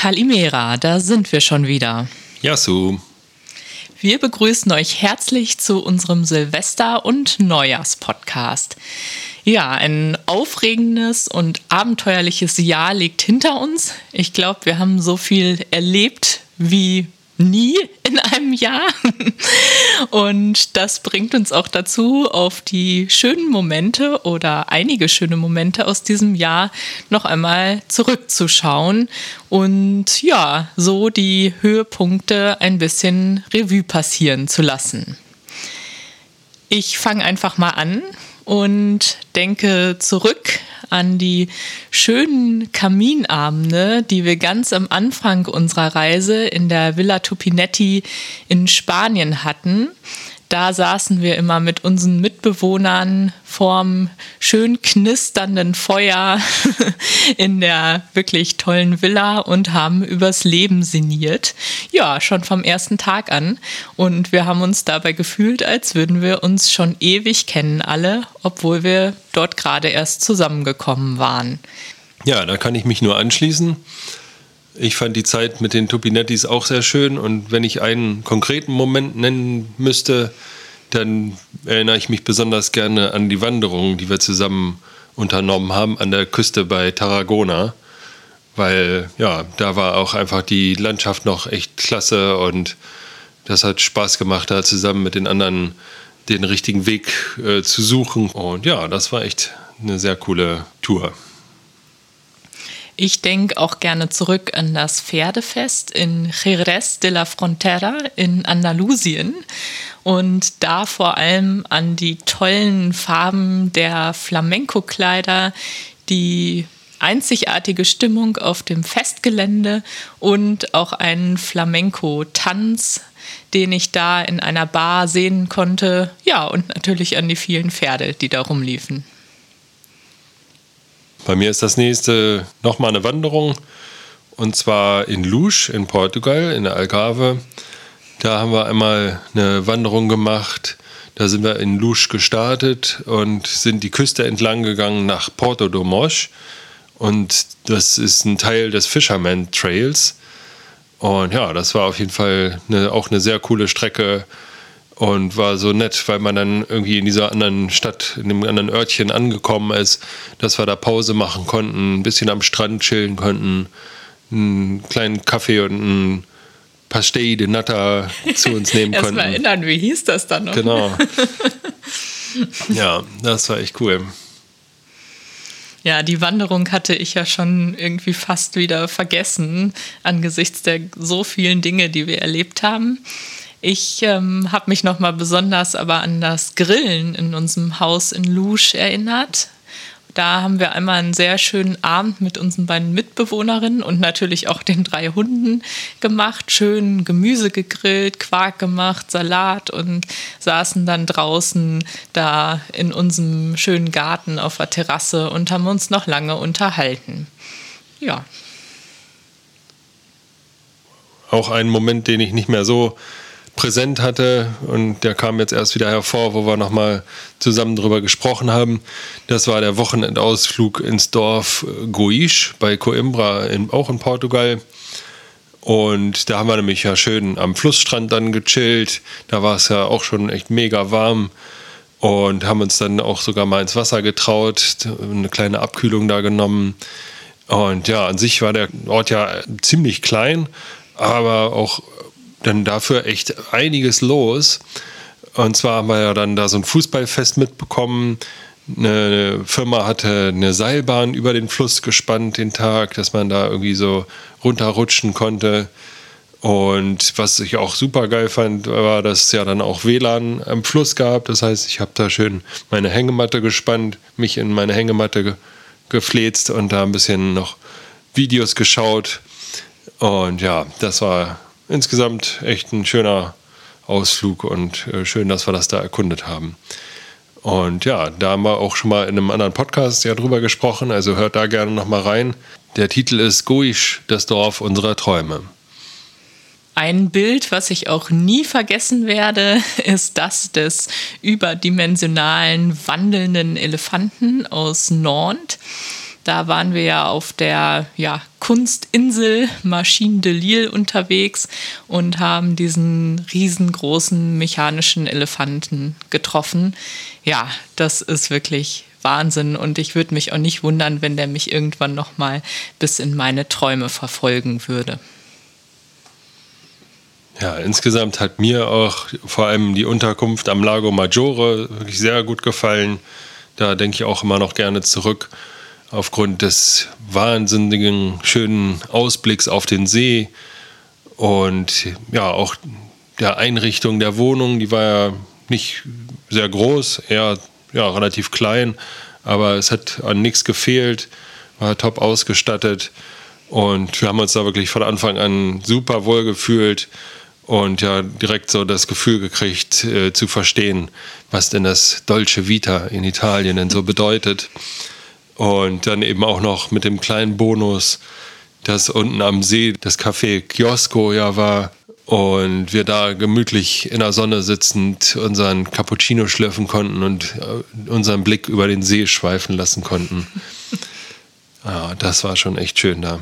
Kalimera, da sind wir schon wieder. Yasu. Wir begrüßen euch herzlich zu unserem Silvester- und Neujahrspodcast. Ja, ein aufregendes und abenteuerliches Jahr liegt hinter uns. Ich glaube, wir haben so viel erlebt wie nie in einem Jahr. Und das bringt uns auch dazu, auf die schönen Momente oder einige schöne Momente aus diesem Jahr noch einmal zurückzuschauen und ja, so die Höhepunkte ein bisschen Revue passieren zu lassen. Ich fange einfach mal an und denke zurück an die schönen Kaminabende, die wir ganz am Anfang unserer Reise in der Villa Tupinetti in Spanien hatten. Da saßen wir immer mit unseren Mitbewohnern vorm schön knisternden Feuer in der wirklich tollen Villa und haben übers Leben sinniert. Ja, schon vom ersten Tag an. Und wir haben uns dabei gefühlt, als würden wir uns schon ewig kennen alle, obwohl wir dort gerade erst zusammengekommen waren. Ja, da kann ich mich nur anschließen. Ich fand die Zeit mit den Tupinettis auch sehr schön und wenn ich einen konkreten Moment nennen müsste, dann erinnere ich mich besonders gerne an die Wanderung, die wir zusammen unternommen haben an der Küste bei Tarragona, weil ja, da war auch einfach die Landschaft noch echt klasse und das hat Spaß gemacht, da zusammen mit den anderen den richtigen Weg äh, zu suchen. Und ja, das war echt eine sehr coole Tour. Ich denke auch gerne zurück an das Pferdefest in Jerez de la Frontera in Andalusien und da vor allem an die tollen Farben der Flamenco-Kleider, die einzigartige Stimmung auf dem Festgelände und auch einen Flamenco-Tanz, den ich da in einer Bar sehen konnte. Ja, und natürlich an die vielen Pferde, die da rumliefen. Bei mir ist das nächste nochmal eine Wanderung und zwar in Luz in Portugal, in der Algarve. Da haben wir einmal eine Wanderung gemacht. Da sind wir in Luz gestartet und sind die Küste entlang gegangen nach Porto do Mos. Und das ist ein Teil des Fisherman Trails. Und ja, das war auf jeden Fall eine, auch eine sehr coole Strecke und war so nett, weil man dann irgendwie in dieser anderen Stadt, in dem anderen Örtchen angekommen ist, dass wir da Pause machen konnten, ein bisschen am Strand chillen konnten, einen kleinen Kaffee und ein Pastel de Nata zu uns nehmen konnten. Erstmal erinnern, wie hieß das dann noch? Genau. ja, das war echt cool. Ja, die Wanderung hatte ich ja schon irgendwie fast wieder vergessen angesichts der so vielen Dinge, die wir erlebt haben. Ich ähm, habe mich noch mal besonders aber an das Grillen in unserem Haus in Lusch erinnert. Da haben wir einmal einen sehr schönen Abend mit unseren beiden Mitbewohnerinnen und natürlich auch den drei Hunden gemacht. Schön Gemüse gegrillt, Quark gemacht, Salat und saßen dann draußen da in unserem schönen Garten auf der Terrasse und haben uns noch lange unterhalten. Ja. Auch ein Moment, den ich nicht mehr so präsent hatte und der kam jetzt erst wieder hervor, wo wir nochmal zusammen drüber gesprochen haben. Das war der Wochenendausflug ins Dorf Goisch bei Coimbra, in, auch in Portugal. Und da haben wir nämlich ja schön am Flussstrand dann gechillt. Da war es ja auch schon echt mega warm und haben uns dann auch sogar mal ins Wasser getraut, eine kleine Abkühlung da genommen. Und ja, an sich war der Ort ja ziemlich klein, aber auch dann dafür echt einiges los. Und zwar haben wir ja dann da so ein Fußballfest mitbekommen. Eine Firma hatte eine Seilbahn über den Fluss gespannt den Tag, dass man da irgendwie so runterrutschen konnte. Und was ich auch super geil fand, war, dass es ja dann auch WLAN am Fluss gab. Das heißt, ich habe da schön meine Hängematte gespannt, mich in meine Hängematte ge gefläzt und da ein bisschen noch Videos geschaut. Und ja, das war insgesamt echt ein schöner Ausflug und äh, schön, dass wir das da erkundet haben. Und ja, da haben wir auch schon mal in einem anderen Podcast ja drüber gesprochen, also hört da gerne noch mal rein. Der Titel ist Goisch, das Dorf unserer Träume. Ein Bild, was ich auch nie vergessen werde, ist das des überdimensionalen wandelnden Elefanten aus Nantes. Da waren wir ja auf der ja, Kunstinsel Machine de Lille unterwegs und haben diesen riesengroßen mechanischen Elefanten getroffen. Ja, das ist wirklich Wahnsinn und ich würde mich auch nicht wundern, wenn der mich irgendwann noch mal bis in meine Träume verfolgen würde. Ja, insgesamt hat mir auch vor allem die Unterkunft am Lago Maggiore wirklich sehr gut gefallen. Da denke ich auch immer noch gerne zurück aufgrund des wahnsinnigen schönen Ausblicks auf den See und ja auch der Einrichtung der Wohnung, die war ja nicht sehr groß, eher ja, relativ klein, aber es hat an nichts gefehlt, war top ausgestattet und wir haben uns da wirklich von Anfang an super wohl gefühlt und ja direkt so das Gefühl gekriegt äh, zu verstehen, was denn das Dolce Vita in Italien denn so bedeutet. Und dann eben auch noch mit dem kleinen Bonus, dass unten am See das Café Kiosco ja war und wir da gemütlich in der Sonne sitzend unseren Cappuccino schlürfen konnten und äh, unseren Blick über den See schweifen lassen konnten. Ja, das war schon echt schön da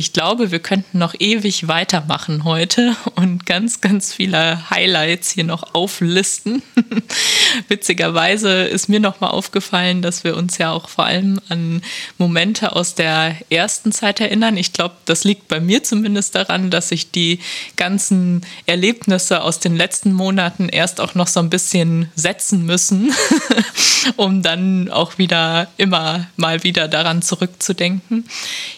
ich glaube, wir könnten noch ewig weitermachen heute und ganz, ganz viele Highlights hier noch auflisten. Witzigerweise ist mir nochmal aufgefallen, dass wir uns ja auch vor allem an Momente aus der ersten Zeit erinnern. Ich glaube, das liegt bei mir zumindest daran, dass ich die ganzen Erlebnisse aus den letzten Monaten erst auch noch so ein bisschen setzen müssen, um dann auch wieder immer mal wieder daran zurückzudenken.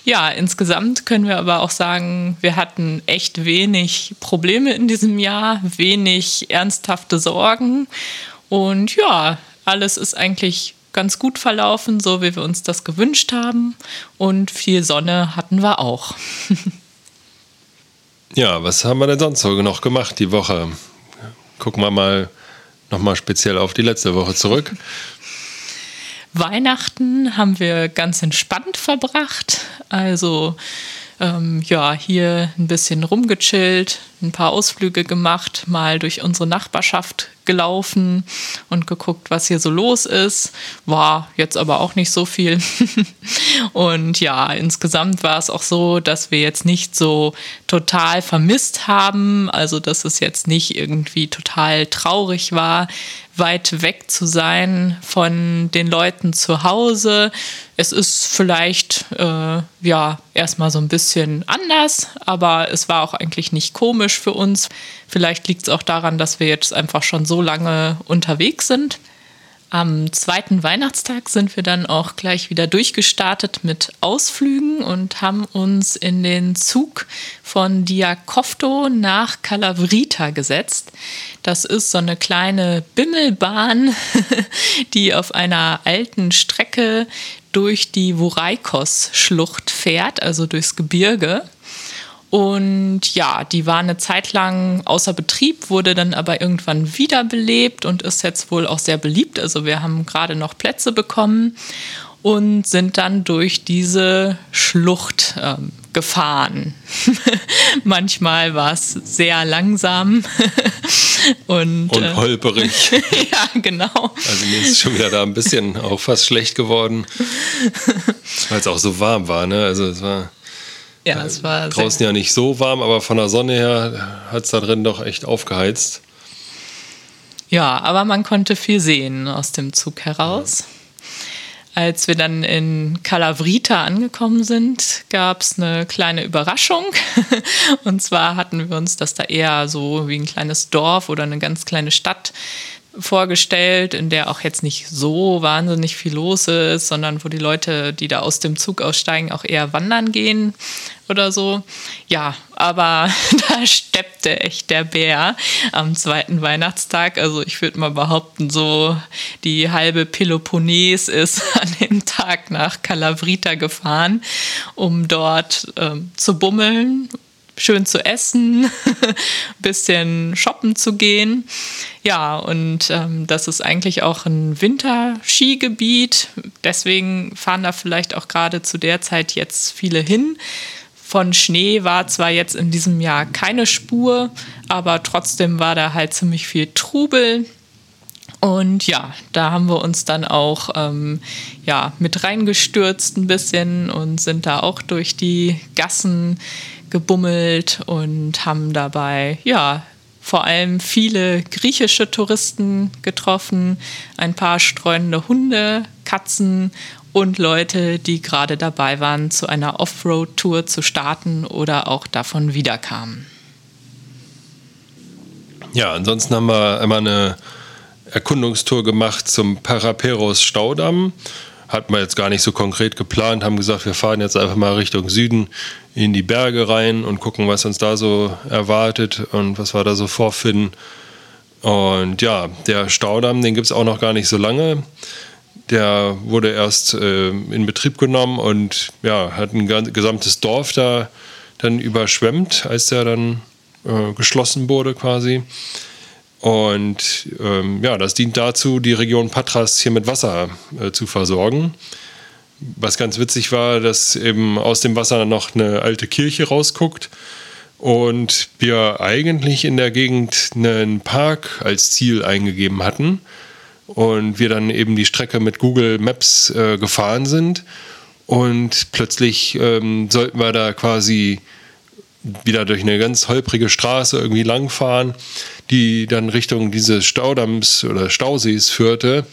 Ja, insgesamt können wir aber auch sagen, wir hatten echt wenig Probleme in diesem Jahr, wenig ernsthafte Sorgen. Und ja, alles ist eigentlich ganz gut verlaufen, so wie wir uns das gewünscht haben. Und viel Sonne hatten wir auch. ja, was haben wir denn sonst so noch gemacht die Woche? Gucken wir mal nochmal speziell auf die letzte Woche zurück. Weihnachten haben wir ganz entspannt verbracht. Also ähm, ja, hier ein bisschen rumgechillt, ein paar Ausflüge gemacht, mal durch unsere Nachbarschaft gelaufen und geguckt, was hier so los ist. War jetzt aber auch nicht so viel. und ja, insgesamt war es auch so, dass wir jetzt nicht so total vermisst haben. Also, dass es jetzt nicht irgendwie total traurig war, weit weg zu sein von den Leuten zu Hause. Es ist vielleicht äh, ja erstmal so ein bisschen anders, aber es war auch eigentlich nicht komisch für uns. Vielleicht liegt es auch daran, dass wir jetzt einfach schon so lange unterwegs sind. Am zweiten Weihnachtstag sind wir dann auch gleich wieder durchgestartet mit Ausflügen und haben uns in den Zug von Diakofto nach Calavrita gesetzt. Das ist so eine kleine Bimmelbahn, die auf einer alten Strecke durch die Vuraikos-Schlucht fährt, also durchs Gebirge. Und ja, die war eine Zeit lang außer Betrieb, wurde dann aber irgendwann wiederbelebt und ist jetzt wohl auch sehr beliebt. Also wir haben gerade noch Plätze bekommen und sind dann durch diese Schlucht ähm, gefahren. Manchmal war es sehr langsam und, und äh, holperig. ja, genau. Also mir ist schon wieder da ein bisschen auch fast schlecht geworden, weil es auch so warm war. Ne? Also es war ja, es war draußen ja nicht so warm, aber von der Sonne her hat es da drin doch echt aufgeheizt. Ja, aber man konnte viel sehen aus dem Zug heraus. Ja. Als wir dann in Calavrita angekommen sind, gab es eine kleine Überraschung. Und zwar hatten wir uns das da eher so wie ein kleines Dorf oder eine ganz kleine Stadt vorgestellt, in der auch jetzt nicht so wahnsinnig viel los ist, sondern wo die Leute, die da aus dem Zug aussteigen, auch eher wandern gehen oder so. Ja, aber da steppte echt der Bär am zweiten Weihnachtstag. Also ich würde mal behaupten, so die halbe Peloponnes ist an dem Tag nach Calavrita gefahren, um dort ähm, zu bummeln schön zu essen, ein bisschen shoppen zu gehen. Ja, und ähm, das ist eigentlich auch ein Winterskigebiet. Deswegen fahren da vielleicht auch gerade zu der Zeit jetzt viele hin. Von Schnee war zwar jetzt in diesem Jahr keine Spur, aber trotzdem war da halt ziemlich viel Trubel. Und ja, da haben wir uns dann auch ähm, ja, mit reingestürzt ein bisschen und sind da auch durch die Gassen gebummelt und haben dabei, ja, vor allem viele griechische Touristen getroffen, ein paar streunende Hunde, Katzen und Leute, die gerade dabei waren, zu einer Offroad-Tour zu starten oder auch davon wiederkamen. Ja, ansonsten haben wir einmal eine Erkundungstour gemacht zum Paraperos Staudamm hatten wir jetzt gar nicht so konkret geplant, haben gesagt, wir fahren jetzt einfach mal Richtung Süden in die Berge rein und gucken, was uns da so erwartet und was wir da so vorfinden. Und ja, der Staudamm, den gibt es auch noch gar nicht so lange. Der wurde erst äh, in Betrieb genommen und ja, hat ein gesamtes Dorf da dann überschwemmt, als der dann äh, geschlossen wurde quasi. Und ähm, ja, das dient dazu, die Region Patras hier mit Wasser äh, zu versorgen. Was ganz witzig war, dass eben aus dem Wasser noch eine alte Kirche rausguckt und wir eigentlich in der Gegend einen Park als Ziel eingegeben hatten und wir dann eben die Strecke mit Google Maps äh, gefahren sind und plötzlich ähm, sollten wir da quasi wieder durch eine ganz holprige Straße irgendwie langfahren, die dann Richtung dieses Staudamms oder Stausees führte.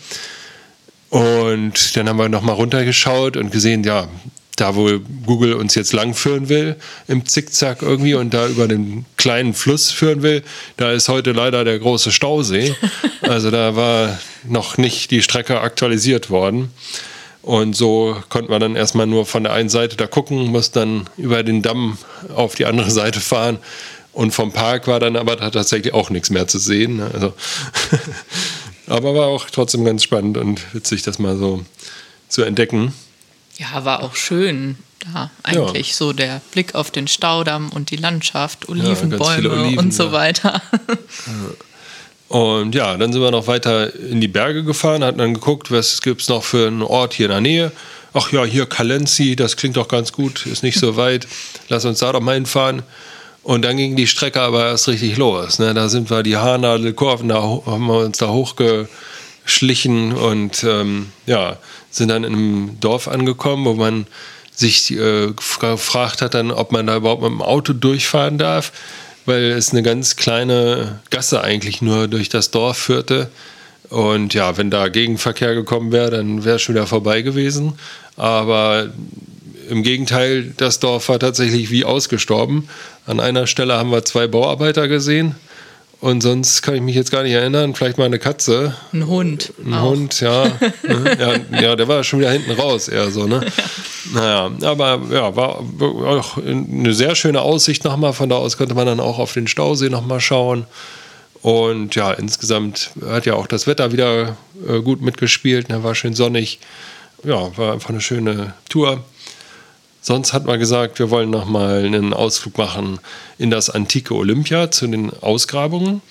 Und dann haben wir nochmal runtergeschaut und gesehen, ja, da wo Google uns jetzt langführen will, im Zickzack irgendwie und da über den kleinen Fluss führen will, da ist heute leider der große Stausee. Also da war noch nicht die Strecke aktualisiert worden. Und so konnten wir dann erstmal nur von der einen Seite da gucken, mussten dann über den Damm auf die andere Seite fahren. Und vom Park war dann aber tatsächlich auch nichts mehr zu sehen. Ne? Also aber war auch trotzdem ganz spannend und witzig, das mal so zu entdecken. Ja, war auch schön da eigentlich ja. so der Blick auf den Staudamm und die Landschaft, Olivenbäume ja, Oliven, und so ja. weiter. Und ja, dann sind wir noch weiter in die Berge gefahren, hatten dann geguckt, was gibt es noch für einen Ort hier in der Nähe. Ach ja, hier Calenzi, das klingt doch ganz gut, ist nicht so weit. Lass uns da doch mal hinfahren. Und dann ging die Strecke aber erst richtig los. Ne? Da sind wir die Haarnadelkurven, da haben wir uns da hochgeschlichen und ähm, ja, sind dann in einem Dorf angekommen, wo man sich äh, gefragt hat, dann, ob man da überhaupt mit dem Auto durchfahren darf weil es eine ganz kleine Gasse eigentlich nur durch das Dorf führte. Und ja, wenn da Gegenverkehr gekommen wäre, dann wäre es schon wieder vorbei gewesen. Aber im Gegenteil, das Dorf war tatsächlich wie ausgestorben. An einer Stelle haben wir zwei Bauarbeiter gesehen und sonst kann ich mich jetzt gar nicht erinnern. Vielleicht mal eine Katze. Ein Hund. Ein auch. Hund, ja. ja. ja. der war schon wieder hinten raus, eher so, ne? Naja, aber ja, war auch eine sehr schöne Aussicht nochmal. Von da aus konnte man dann auch auf den Stausee nochmal schauen. Und ja, insgesamt hat ja auch das Wetter wieder äh, gut mitgespielt. Ne? War schön sonnig. Ja, war einfach eine schöne Tour. Sonst hat man gesagt, wir wollen nochmal einen Ausflug machen in das antike Olympia zu den Ausgrabungen.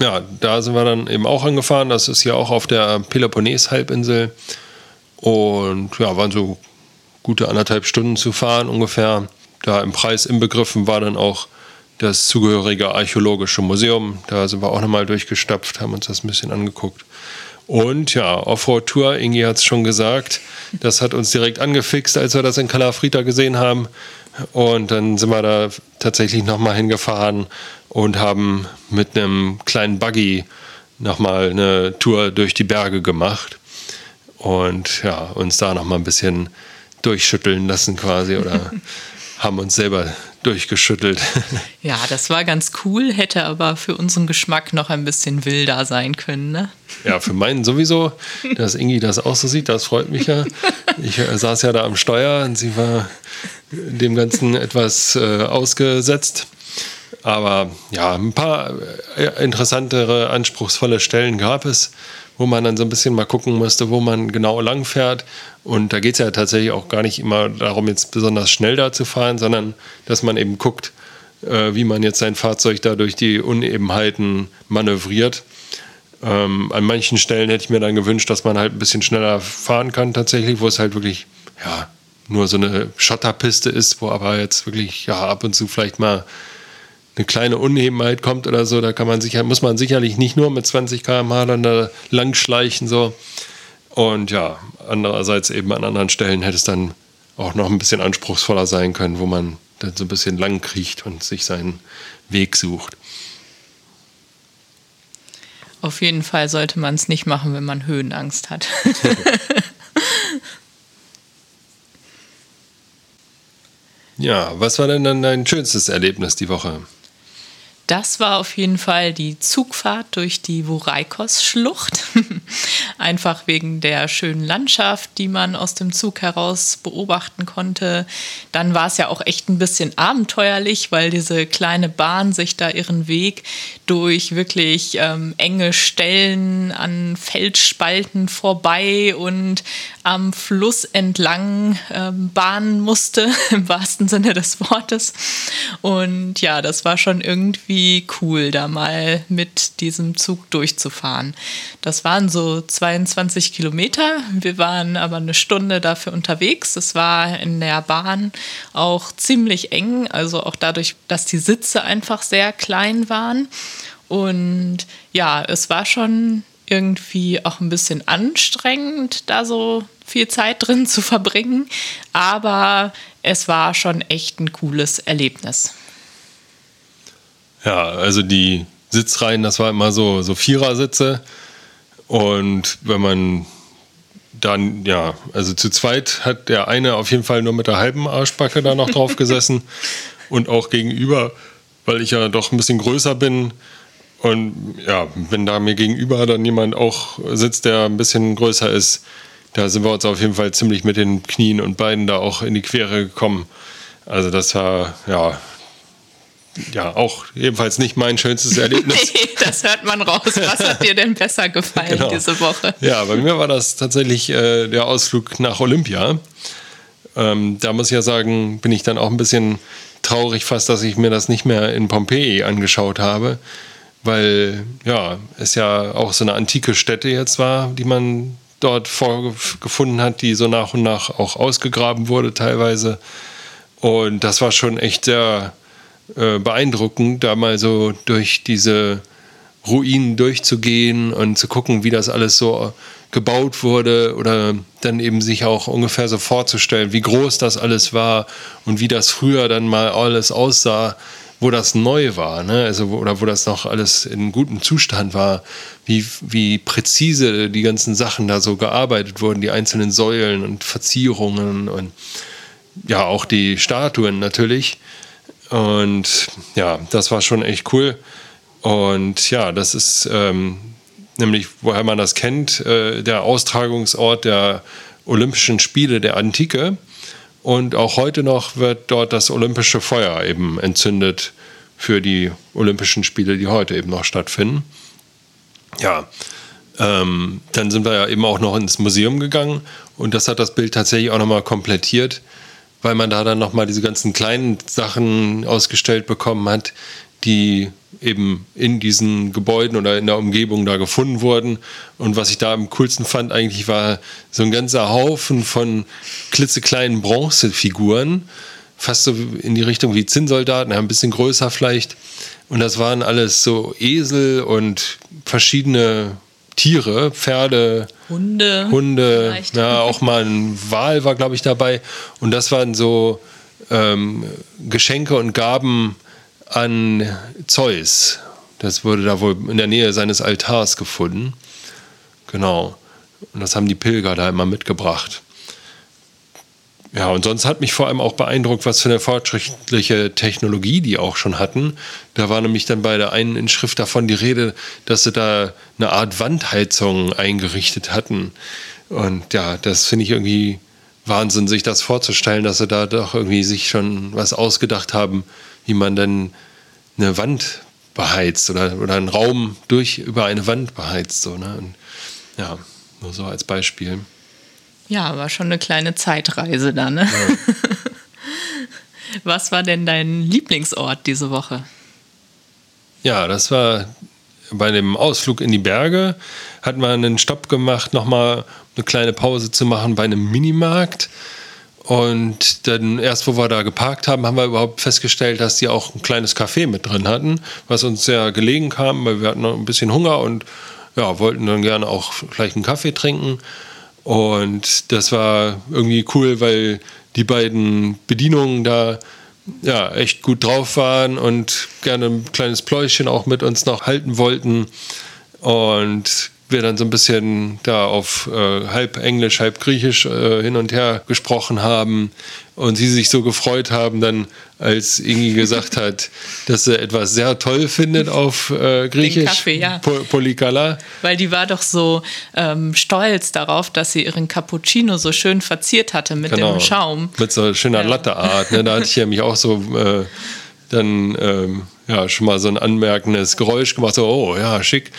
Ja, da sind wir dann eben auch angefahren. Das ist ja auch auf der Peloponnes-Halbinsel. Und ja, waren so gute anderthalb Stunden zu fahren ungefähr. Da im Preis inbegriffen war dann auch das zugehörige archäologische Museum. Da sind wir auch nochmal durchgestapft, haben uns das ein bisschen angeguckt. Und ja, Offroad-Tour, Ingi hat es schon gesagt, das hat uns direkt angefixt, als wir das in Calafrita gesehen haben. Und dann sind wir da tatsächlich nochmal hingefahren und haben mit einem kleinen Buggy nochmal eine Tour durch die Berge gemacht. Und ja, uns da nochmal ein bisschen durchschütteln lassen quasi oder haben uns selber durchgeschüttelt. Ja, das war ganz cool, hätte aber für unseren Geschmack noch ein bisschen wilder sein können, ne? Ja, für meinen sowieso. Dass Ingi das auch so sieht, das freut mich ja. Ich äh, saß ja da am Steuer und sie war dem Ganzen etwas äh, ausgesetzt. Aber ja, ein paar äh, interessantere, anspruchsvolle Stellen gab es, wo man dann so ein bisschen mal gucken musste, wo man genau lang fährt. Und da geht es ja tatsächlich auch gar nicht immer darum, jetzt besonders schnell da zu fahren, sondern dass man eben guckt, äh, wie man jetzt sein Fahrzeug da durch die Unebenheiten manövriert. Ähm, an manchen Stellen hätte ich mir dann gewünscht, dass man halt ein bisschen schneller fahren kann, tatsächlich, wo es halt wirklich, ja, nur so eine Schotterpiste ist, wo aber jetzt wirklich, ja, ab und zu vielleicht mal eine kleine Unebenheit kommt oder so, da kann man sicher, muss man sicherlich nicht nur mit 20 km/h dann da langschleichen so. Und ja, andererseits eben an anderen Stellen hätte es dann auch noch ein bisschen anspruchsvoller sein können, wo man dann so ein bisschen lang kriecht und sich seinen Weg sucht. Auf jeden Fall sollte man es nicht machen, wenn man Höhenangst hat. ja, was war denn dann dein schönstes Erlebnis die Woche? Das war auf jeden Fall die Zugfahrt durch die Voreikos-Schlucht. Einfach wegen der schönen Landschaft, die man aus dem Zug heraus beobachten konnte. Dann war es ja auch echt ein bisschen abenteuerlich, weil diese kleine Bahn sich da ihren Weg durch wirklich ähm, enge Stellen an Felsspalten vorbei und am Fluss entlang ähm, bahnen musste, im wahrsten Sinne des Wortes. Und ja, das war schon irgendwie cool, da mal mit diesem Zug durchzufahren. Das waren so 22 Kilometer. Wir waren aber eine Stunde dafür unterwegs. Es war in der Bahn auch ziemlich eng, also auch dadurch, dass die Sitze einfach sehr klein waren. Und ja, es war schon irgendwie auch ein bisschen anstrengend, da so viel Zeit drin zu verbringen. Aber es war schon echt ein cooles Erlebnis. Ja, also die Sitzreihen, das war immer so, so Vierersitze. Und wenn man dann, ja, also zu zweit hat der eine auf jeden Fall nur mit der halben Arschbacke da noch drauf gesessen. und auch gegenüber, weil ich ja doch ein bisschen größer bin, und ja, wenn da mir gegenüber dann jemand auch sitzt, der ein bisschen größer ist, da sind wir uns auf jeden Fall ziemlich mit den Knien und Beinen da auch in die Quere gekommen. Also das war, ja, ja, auch ebenfalls nicht mein schönstes Erlebnis. nee, das hört man raus. Was hat dir denn besser gefallen genau. diese Woche? Ja, bei mir war das tatsächlich äh, der Ausflug nach Olympia. Ähm, da muss ich ja sagen, bin ich dann auch ein bisschen traurig fast, dass ich mir das nicht mehr in Pompeji angeschaut habe weil ja, es ja auch so eine antike Stätte jetzt war, die man dort vorgefunden hat, die so nach und nach auch ausgegraben wurde teilweise. Und das war schon echt sehr äh, beeindruckend, da mal so durch diese Ruinen durchzugehen und zu gucken, wie das alles so gebaut wurde oder dann eben sich auch ungefähr so vorzustellen, wie groß das alles war und wie das früher dann mal alles aussah wo das neu war, ne? also wo, oder wo das noch alles in gutem Zustand war, wie, wie präzise die ganzen Sachen da so gearbeitet wurden, die einzelnen Säulen und Verzierungen und ja, auch die Statuen natürlich. Und ja, das war schon echt cool. Und ja, das ist ähm, nämlich, woher man das kennt, äh, der Austragungsort der Olympischen Spiele der Antike. Und auch heute noch wird dort das olympische Feuer eben entzündet für die Olympischen Spiele, die heute eben noch stattfinden. Ja, ähm, dann sind wir ja eben auch noch ins Museum gegangen und das hat das Bild tatsächlich auch nochmal komplettiert, weil man da dann nochmal diese ganzen kleinen Sachen ausgestellt bekommen hat, die eben in diesen Gebäuden oder in der Umgebung da gefunden wurden. Und was ich da am coolsten fand, eigentlich war so ein ganzer Haufen von klitzekleinen Bronzefiguren, fast so in die Richtung wie Zinnsoldaten, ein bisschen größer vielleicht. Und das waren alles so Esel und verschiedene Tiere, Pferde, Hunde, Hunde, ja, auch mal ein Wal war, glaube ich, dabei. Und das waren so ähm, Geschenke und Gaben an Zeus. Das wurde da wohl in der Nähe seines Altars gefunden. Genau. Und das haben die Pilger da immer mitgebracht. ja, und sonst hat mich vor allem auch beeindruckt, was für eine fortschrittliche Technologie die auch schon hatten. Da war nämlich dann bei der einen Inschrift davon die Rede, dass sie da eine Art Wandheizung eingerichtet hatten. Und ja, das finde ich irgendwie Wahnsinn, sich das vorzustellen, dass sie da doch irgendwie sich schon was ausgedacht haben, wie man dann eine Wand beheizt oder, oder einen Raum durch über eine Wand beheizt. So, ne? Und, ja, nur so als Beispiel. Ja, war schon eine kleine Zeitreise da, ne? Ja. Was war denn dein Lieblingsort diese Woche? Ja, das war bei dem Ausflug in die Berge. Hatten wir einen Stopp gemacht, nochmal eine kleine Pause zu machen bei einem Minimarkt. Und dann erst, wo wir da geparkt haben, haben wir überhaupt festgestellt, dass die auch ein kleines Café mit drin hatten, was uns sehr gelegen kam, weil wir hatten noch ein bisschen Hunger und ja, wollten dann gerne auch gleich einen Kaffee trinken. Und das war irgendwie cool, weil die beiden Bedienungen da ja echt gut drauf waren und gerne ein kleines Pläuschen auch mit uns noch halten wollten. Und wir dann so ein bisschen da auf äh, halb Englisch, halb Griechisch äh, hin und her gesprochen haben und sie sich so gefreut haben, dann als Ingi gesagt hat, dass sie etwas sehr toll findet auf äh, Griechisch. Den Kaffee, ja. Po Polikala. Weil die war doch so ähm, stolz darauf, dass sie ihren Cappuccino so schön verziert hatte mit genau. dem Schaum. Mit so schöner ja. Latteart. Ne? Da hatte ich ja mich auch so äh, dann ähm, ja, schon mal so ein anmerkendes Geräusch gemacht, so, oh ja, schick.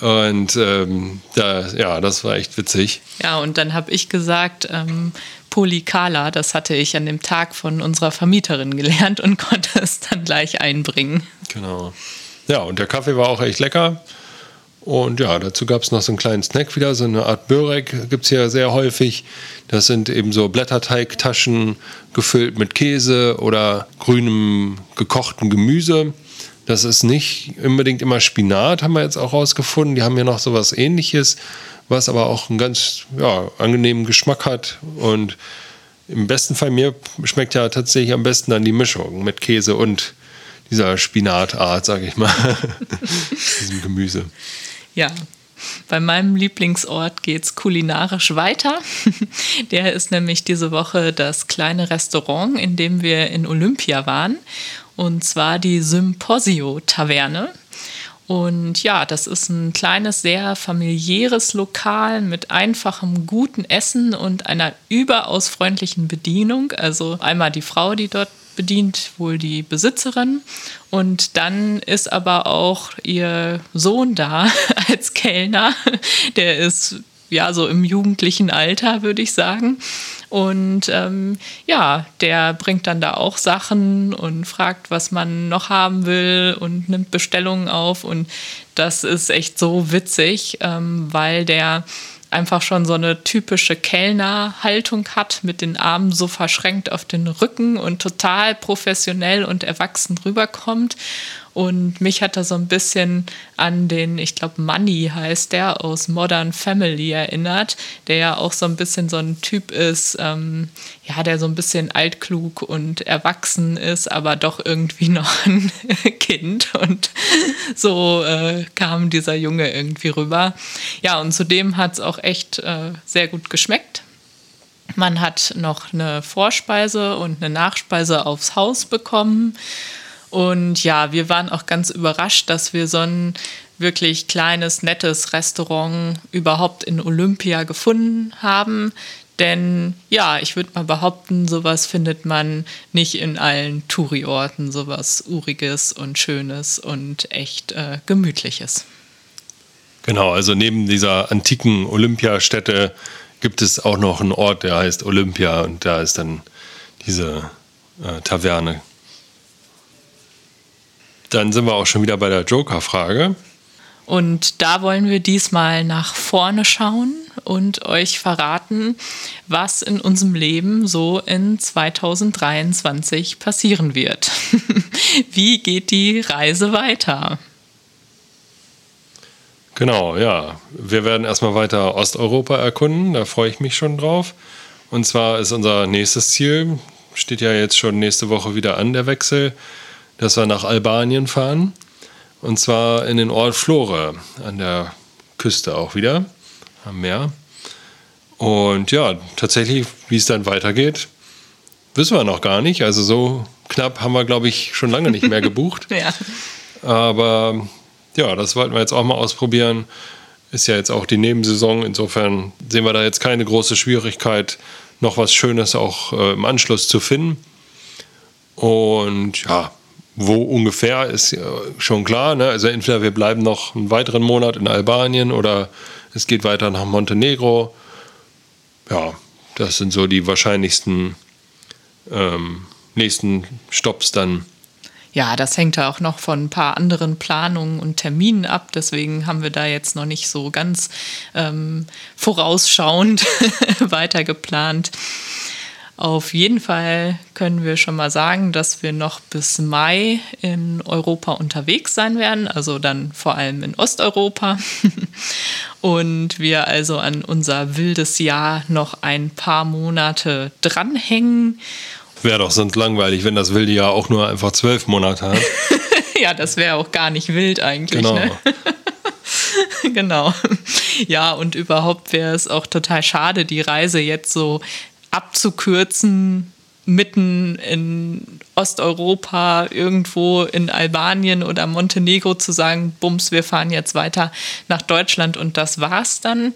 Und ähm, da, ja, das war echt witzig. Ja, und dann habe ich gesagt, ähm, Polikala, das hatte ich an dem Tag von unserer Vermieterin gelernt und konnte es dann gleich einbringen. Genau. Ja, und der Kaffee war auch echt lecker. Und ja, dazu gab es noch so einen kleinen Snack wieder, so eine Art Börek gibt es hier sehr häufig. Das sind eben so Blätterteigtaschen gefüllt mit Käse oder grünem gekochtem Gemüse. Das ist nicht unbedingt immer Spinat, haben wir jetzt auch rausgefunden. Die haben ja noch so was ähnliches, was aber auch einen ganz ja, angenehmen Geschmack hat. Und im besten Fall, mir schmeckt ja tatsächlich am besten dann die Mischung mit Käse und dieser Spinatart, sage ich mal, diesem Gemüse. Ja, bei meinem Lieblingsort geht es kulinarisch weiter. Der ist nämlich diese Woche das kleine Restaurant, in dem wir in Olympia waren. Und zwar die Symposio-Taverne. Und ja, das ist ein kleines, sehr familiäres Lokal mit einfachem, guten Essen und einer überaus freundlichen Bedienung. Also einmal die Frau, die dort bedient wohl die Besitzerin. Und dann ist aber auch ihr Sohn da als Kellner. Der ist ja so im jugendlichen Alter, würde ich sagen. Und ähm, ja, der bringt dann da auch Sachen und fragt, was man noch haben will und nimmt Bestellungen auf. Und das ist echt so witzig, ähm, weil der einfach schon so eine typische Kellnerhaltung hat, mit den Armen so verschränkt auf den Rücken und total professionell und erwachsen rüberkommt. Und mich hat er so ein bisschen an den, ich glaube, Money heißt der, aus Modern Family erinnert, der ja auch so ein bisschen so ein Typ ist, ähm, ja, der so ein bisschen altklug und erwachsen ist, aber doch irgendwie noch ein Kind. Und so äh, kam dieser Junge irgendwie rüber. Ja, und zudem hat es auch echt äh, sehr gut geschmeckt. Man hat noch eine Vorspeise und eine Nachspeise aufs Haus bekommen. Und ja, wir waren auch ganz überrascht, dass wir so ein wirklich kleines, nettes Restaurant überhaupt in Olympia gefunden haben. Denn ja, ich würde mal behaupten, sowas findet man nicht in allen Touri-Orten, sowas Uriges und Schönes und echt äh, Gemütliches. Genau, also neben dieser antiken Olympiastätte gibt es auch noch einen Ort, der heißt Olympia und da ist dann diese äh, Taverne dann sind wir auch schon wieder bei der Joker-Frage. Und da wollen wir diesmal nach vorne schauen und euch verraten, was in unserem Leben so in 2023 passieren wird. Wie geht die Reise weiter? Genau, ja. Wir werden erstmal weiter Osteuropa erkunden, da freue ich mich schon drauf. Und zwar ist unser nächstes Ziel, steht ja jetzt schon nächste Woche wieder an, der Wechsel dass wir nach Albanien fahren. Und zwar in den Ort Flore, an der Küste auch wieder, am Meer. Und ja, tatsächlich, wie es dann weitergeht, wissen wir noch gar nicht. Also so knapp haben wir, glaube ich, schon lange nicht mehr gebucht. ja. Aber ja, das wollten wir jetzt auch mal ausprobieren. Ist ja jetzt auch die Nebensaison. Insofern sehen wir da jetzt keine große Schwierigkeit, noch was Schönes auch äh, im Anschluss zu finden. Und ja, wo ungefähr ist schon klar. Ne? Also entweder wir bleiben noch einen weiteren Monat in Albanien oder es geht weiter nach Montenegro. Ja, das sind so die wahrscheinlichsten ähm, nächsten Stops dann. Ja, das hängt ja auch noch von ein paar anderen Planungen und Terminen ab. Deswegen haben wir da jetzt noch nicht so ganz ähm, vorausschauend weiter geplant. Auf jeden Fall können wir schon mal sagen, dass wir noch bis Mai in Europa unterwegs sein werden, also dann vor allem in Osteuropa. Und wir also an unser wildes Jahr noch ein paar Monate dranhängen. Wäre doch sonst langweilig, wenn das wilde Jahr auch nur einfach zwölf Monate hat. ja, das wäre auch gar nicht wild eigentlich. Genau. Ne? genau. Ja, und überhaupt wäre es auch total schade, die Reise jetzt so abzukürzen, mitten in Osteuropa, irgendwo in Albanien oder Montenegro zu sagen, bums, wir fahren jetzt weiter nach Deutschland und das war's dann.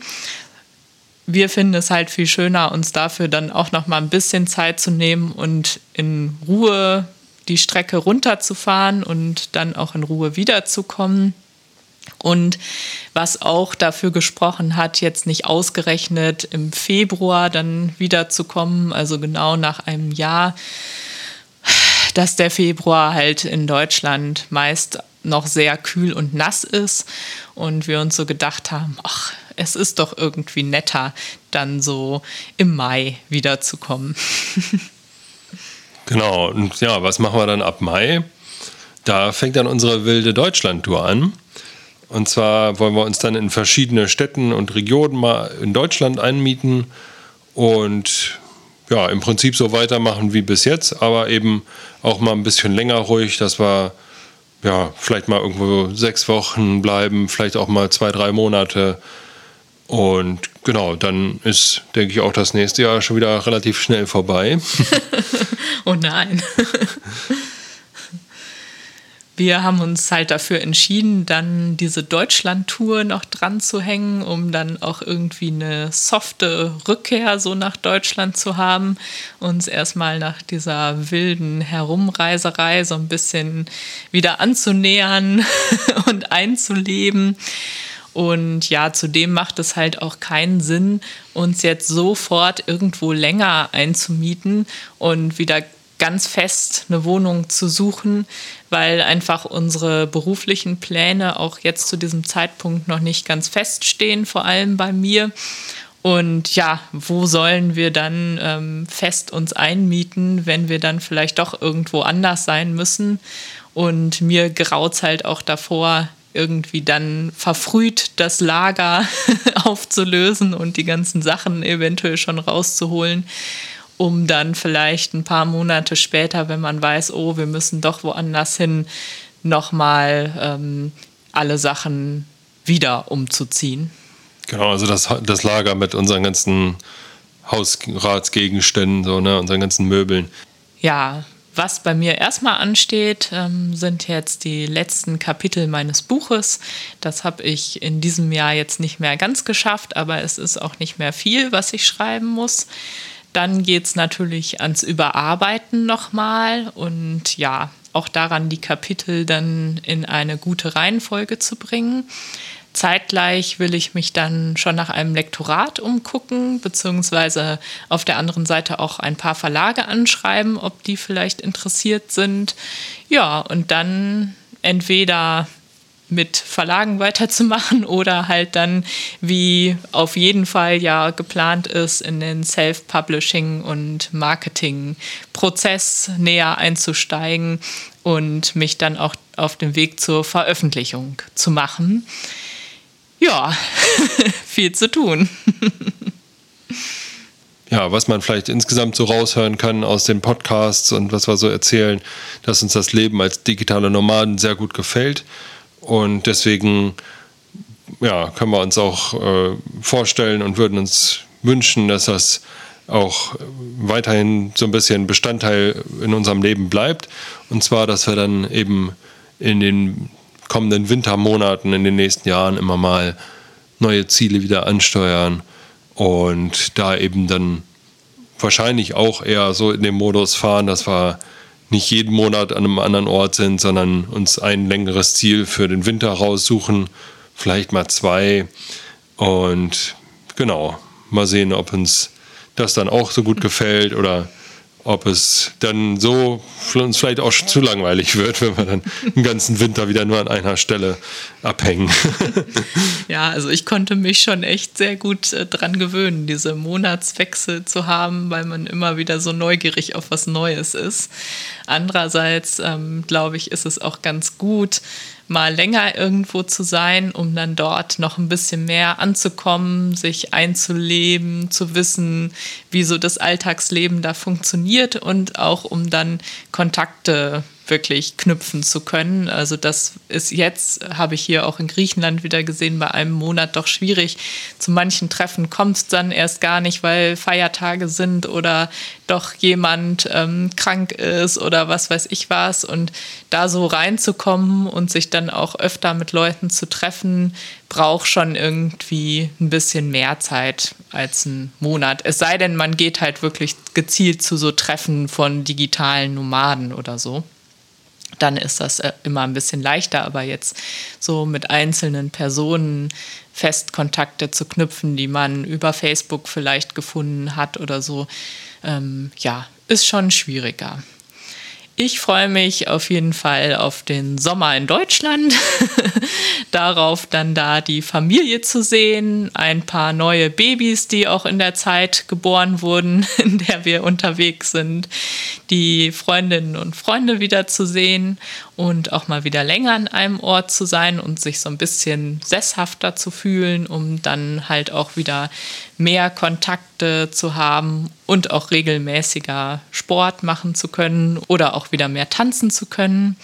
Wir finden es halt viel schöner, uns dafür dann auch noch mal ein bisschen Zeit zu nehmen und in Ruhe die Strecke runterzufahren und dann auch in Ruhe wiederzukommen. Und was auch dafür gesprochen hat, jetzt nicht ausgerechnet im Februar dann wiederzukommen, also genau nach einem Jahr, dass der Februar halt in Deutschland meist noch sehr kühl und nass ist und wir uns so gedacht haben, ach, es ist doch irgendwie netter, dann so im Mai wiederzukommen. genau, und ja, was machen wir dann ab Mai? Da fängt dann unsere wilde Deutschland-Tour an. Und zwar wollen wir uns dann in verschiedene Städten und Regionen mal in Deutschland einmieten und ja, im Prinzip so weitermachen wie bis jetzt, aber eben auch mal ein bisschen länger ruhig, dass wir ja, vielleicht mal irgendwo sechs Wochen bleiben, vielleicht auch mal zwei, drei Monate. Und genau, dann ist, denke ich, auch das nächste Jahr schon wieder relativ schnell vorbei. oh nein. wir haben uns halt dafür entschieden, dann diese Deutschland-Tour noch dran zu hängen, um dann auch irgendwie eine softe Rückkehr so nach Deutschland zu haben, uns erstmal nach dieser wilden Herumreiserei so ein bisschen wieder anzunähern und einzuleben. Und ja, zudem macht es halt auch keinen Sinn, uns jetzt sofort irgendwo länger einzumieten und wieder ganz fest eine Wohnung zu suchen, weil einfach unsere beruflichen Pläne auch jetzt zu diesem Zeitpunkt noch nicht ganz feststehen, vor allem bei mir. Und ja, wo sollen wir dann ähm, fest uns einmieten, wenn wir dann vielleicht doch irgendwo anders sein müssen? Und mir graut halt auch davor, irgendwie dann verfrüht das Lager aufzulösen und die ganzen Sachen eventuell schon rauszuholen um dann vielleicht ein paar Monate später, wenn man weiß, oh, wir müssen doch woanders hin, nochmal ähm, alle Sachen wieder umzuziehen. Genau, also das, das Lager mit unseren ganzen Hausratsgegenständen, so, ne, unseren ganzen Möbeln. Ja, was bei mir erstmal ansteht, ähm, sind jetzt die letzten Kapitel meines Buches. Das habe ich in diesem Jahr jetzt nicht mehr ganz geschafft, aber es ist auch nicht mehr viel, was ich schreiben muss. Dann geht es natürlich ans Überarbeiten nochmal und ja, auch daran, die Kapitel dann in eine gute Reihenfolge zu bringen. Zeitgleich will ich mich dann schon nach einem Lektorat umgucken, beziehungsweise auf der anderen Seite auch ein paar Verlage anschreiben, ob die vielleicht interessiert sind. Ja, und dann entweder mit Verlagen weiterzumachen oder halt dann, wie auf jeden Fall ja geplant ist, in den Self-Publishing und Marketing-Prozess näher einzusteigen und mich dann auch auf den Weg zur Veröffentlichung zu machen. Ja, viel zu tun. ja, was man vielleicht insgesamt so raushören kann aus den Podcasts und was wir so erzählen, dass uns das Leben als digitale Nomaden sehr gut gefällt und deswegen ja, können wir uns auch äh, vorstellen und würden uns wünschen, dass das auch weiterhin so ein bisschen Bestandteil in unserem Leben bleibt. Und zwar, dass wir dann eben in den kommenden Wintermonaten, in den nächsten Jahren immer mal neue Ziele wieder ansteuern und da eben dann wahrscheinlich auch eher so in dem Modus fahren, dass wir nicht jeden Monat an einem anderen Ort sind, sondern uns ein längeres Ziel für den Winter raussuchen, vielleicht mal zwei. Und genau, mal sehen, ob uns das dann auch so gut gefällt oder ob es dann so uns vielleicht auch zu langweilig wird, wenn wir dann den ganzen Winter wieder nur an einer Stelle abhängen. Ja, also ich konnte mich schon echt sehr gut äh, dran gewöhnen, diese Monatswechsel zu haben, weil man immer wieder so neugierig auf was Neues ist. Andererseits ähm, glaube ich, ist es auch ganz gut, mal länger irgendwo zu sein, um dann dort noch ein bisschen mehr anzukommen, sich einzuleben, zu wissen, wie so das Alltagsleben da funktioniert und auch um dann Kontakte wirklich knüpfen zu können. Also das ist jetzt, habe ich hier auch in Griechenland wieder gesehen, bei einem Monat doch schwierig. Zu manchen Treffen kommt es dann erst gar nicht, weil Feiertage sind oder doch jemand ähm, krank ist oder was weiß ich was. Und da so reinzukommen und sich dann auch öfter mit Leuten zu treffen, braucht schon irgendwie ein bisschen mehr Zeit als ein Monat. Es sei denn, man geht halt wirklich gezielt zu so Treffen von digitalen Nomaden oder so dann ist das äh, immer ein bisschen leichter. Aber jetzt so mit einzelnen Personen Festkontakte zu knüpfen, die man über Facebook vielleicht gefunden hat oder so, ähm, ja, ist schon schwieriger. Ich freue mich auf jeden Fall auf den Sommer in Deutschland, darauf dann da die Familie zu sehen, ein paar neue Babys, die auch in der Zeit geboren wurden, in der wir unterwegs sind, die Freundinnen und Freunde wieder zu sehen und auch mal wieder länger an einem Ort zu sein und sich so ein bisschen sesshafter zu fühlen, um dann halt auch wieder mehr Kontakte zu haben und auch regelmäßiger Sport machen zu können oder auch wieder mehr tanzen zu können.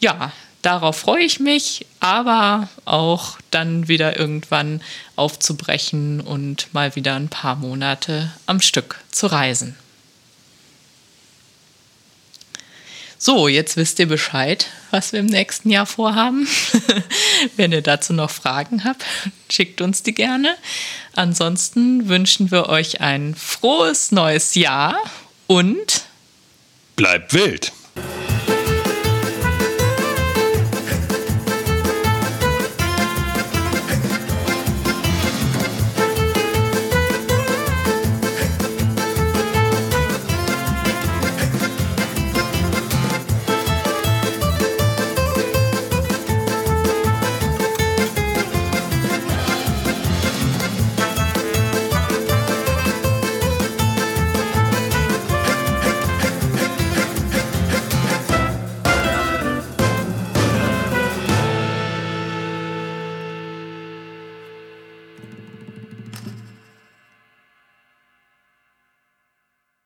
Ja, darauf freue ich mich, aber auch dann wieder irgendwann aufzubrechen und mal wieder ein paar Monate am Stück zu reisen. So, jetzt wisst ihr Bescheid, was wir im nächsten Jahr vorhaben. Wenn ihr dazu noch Fragen habt, schickt uns die gerne. Ansonsten wünschen wir euch ein frohes neues Jahr und bleibt wild.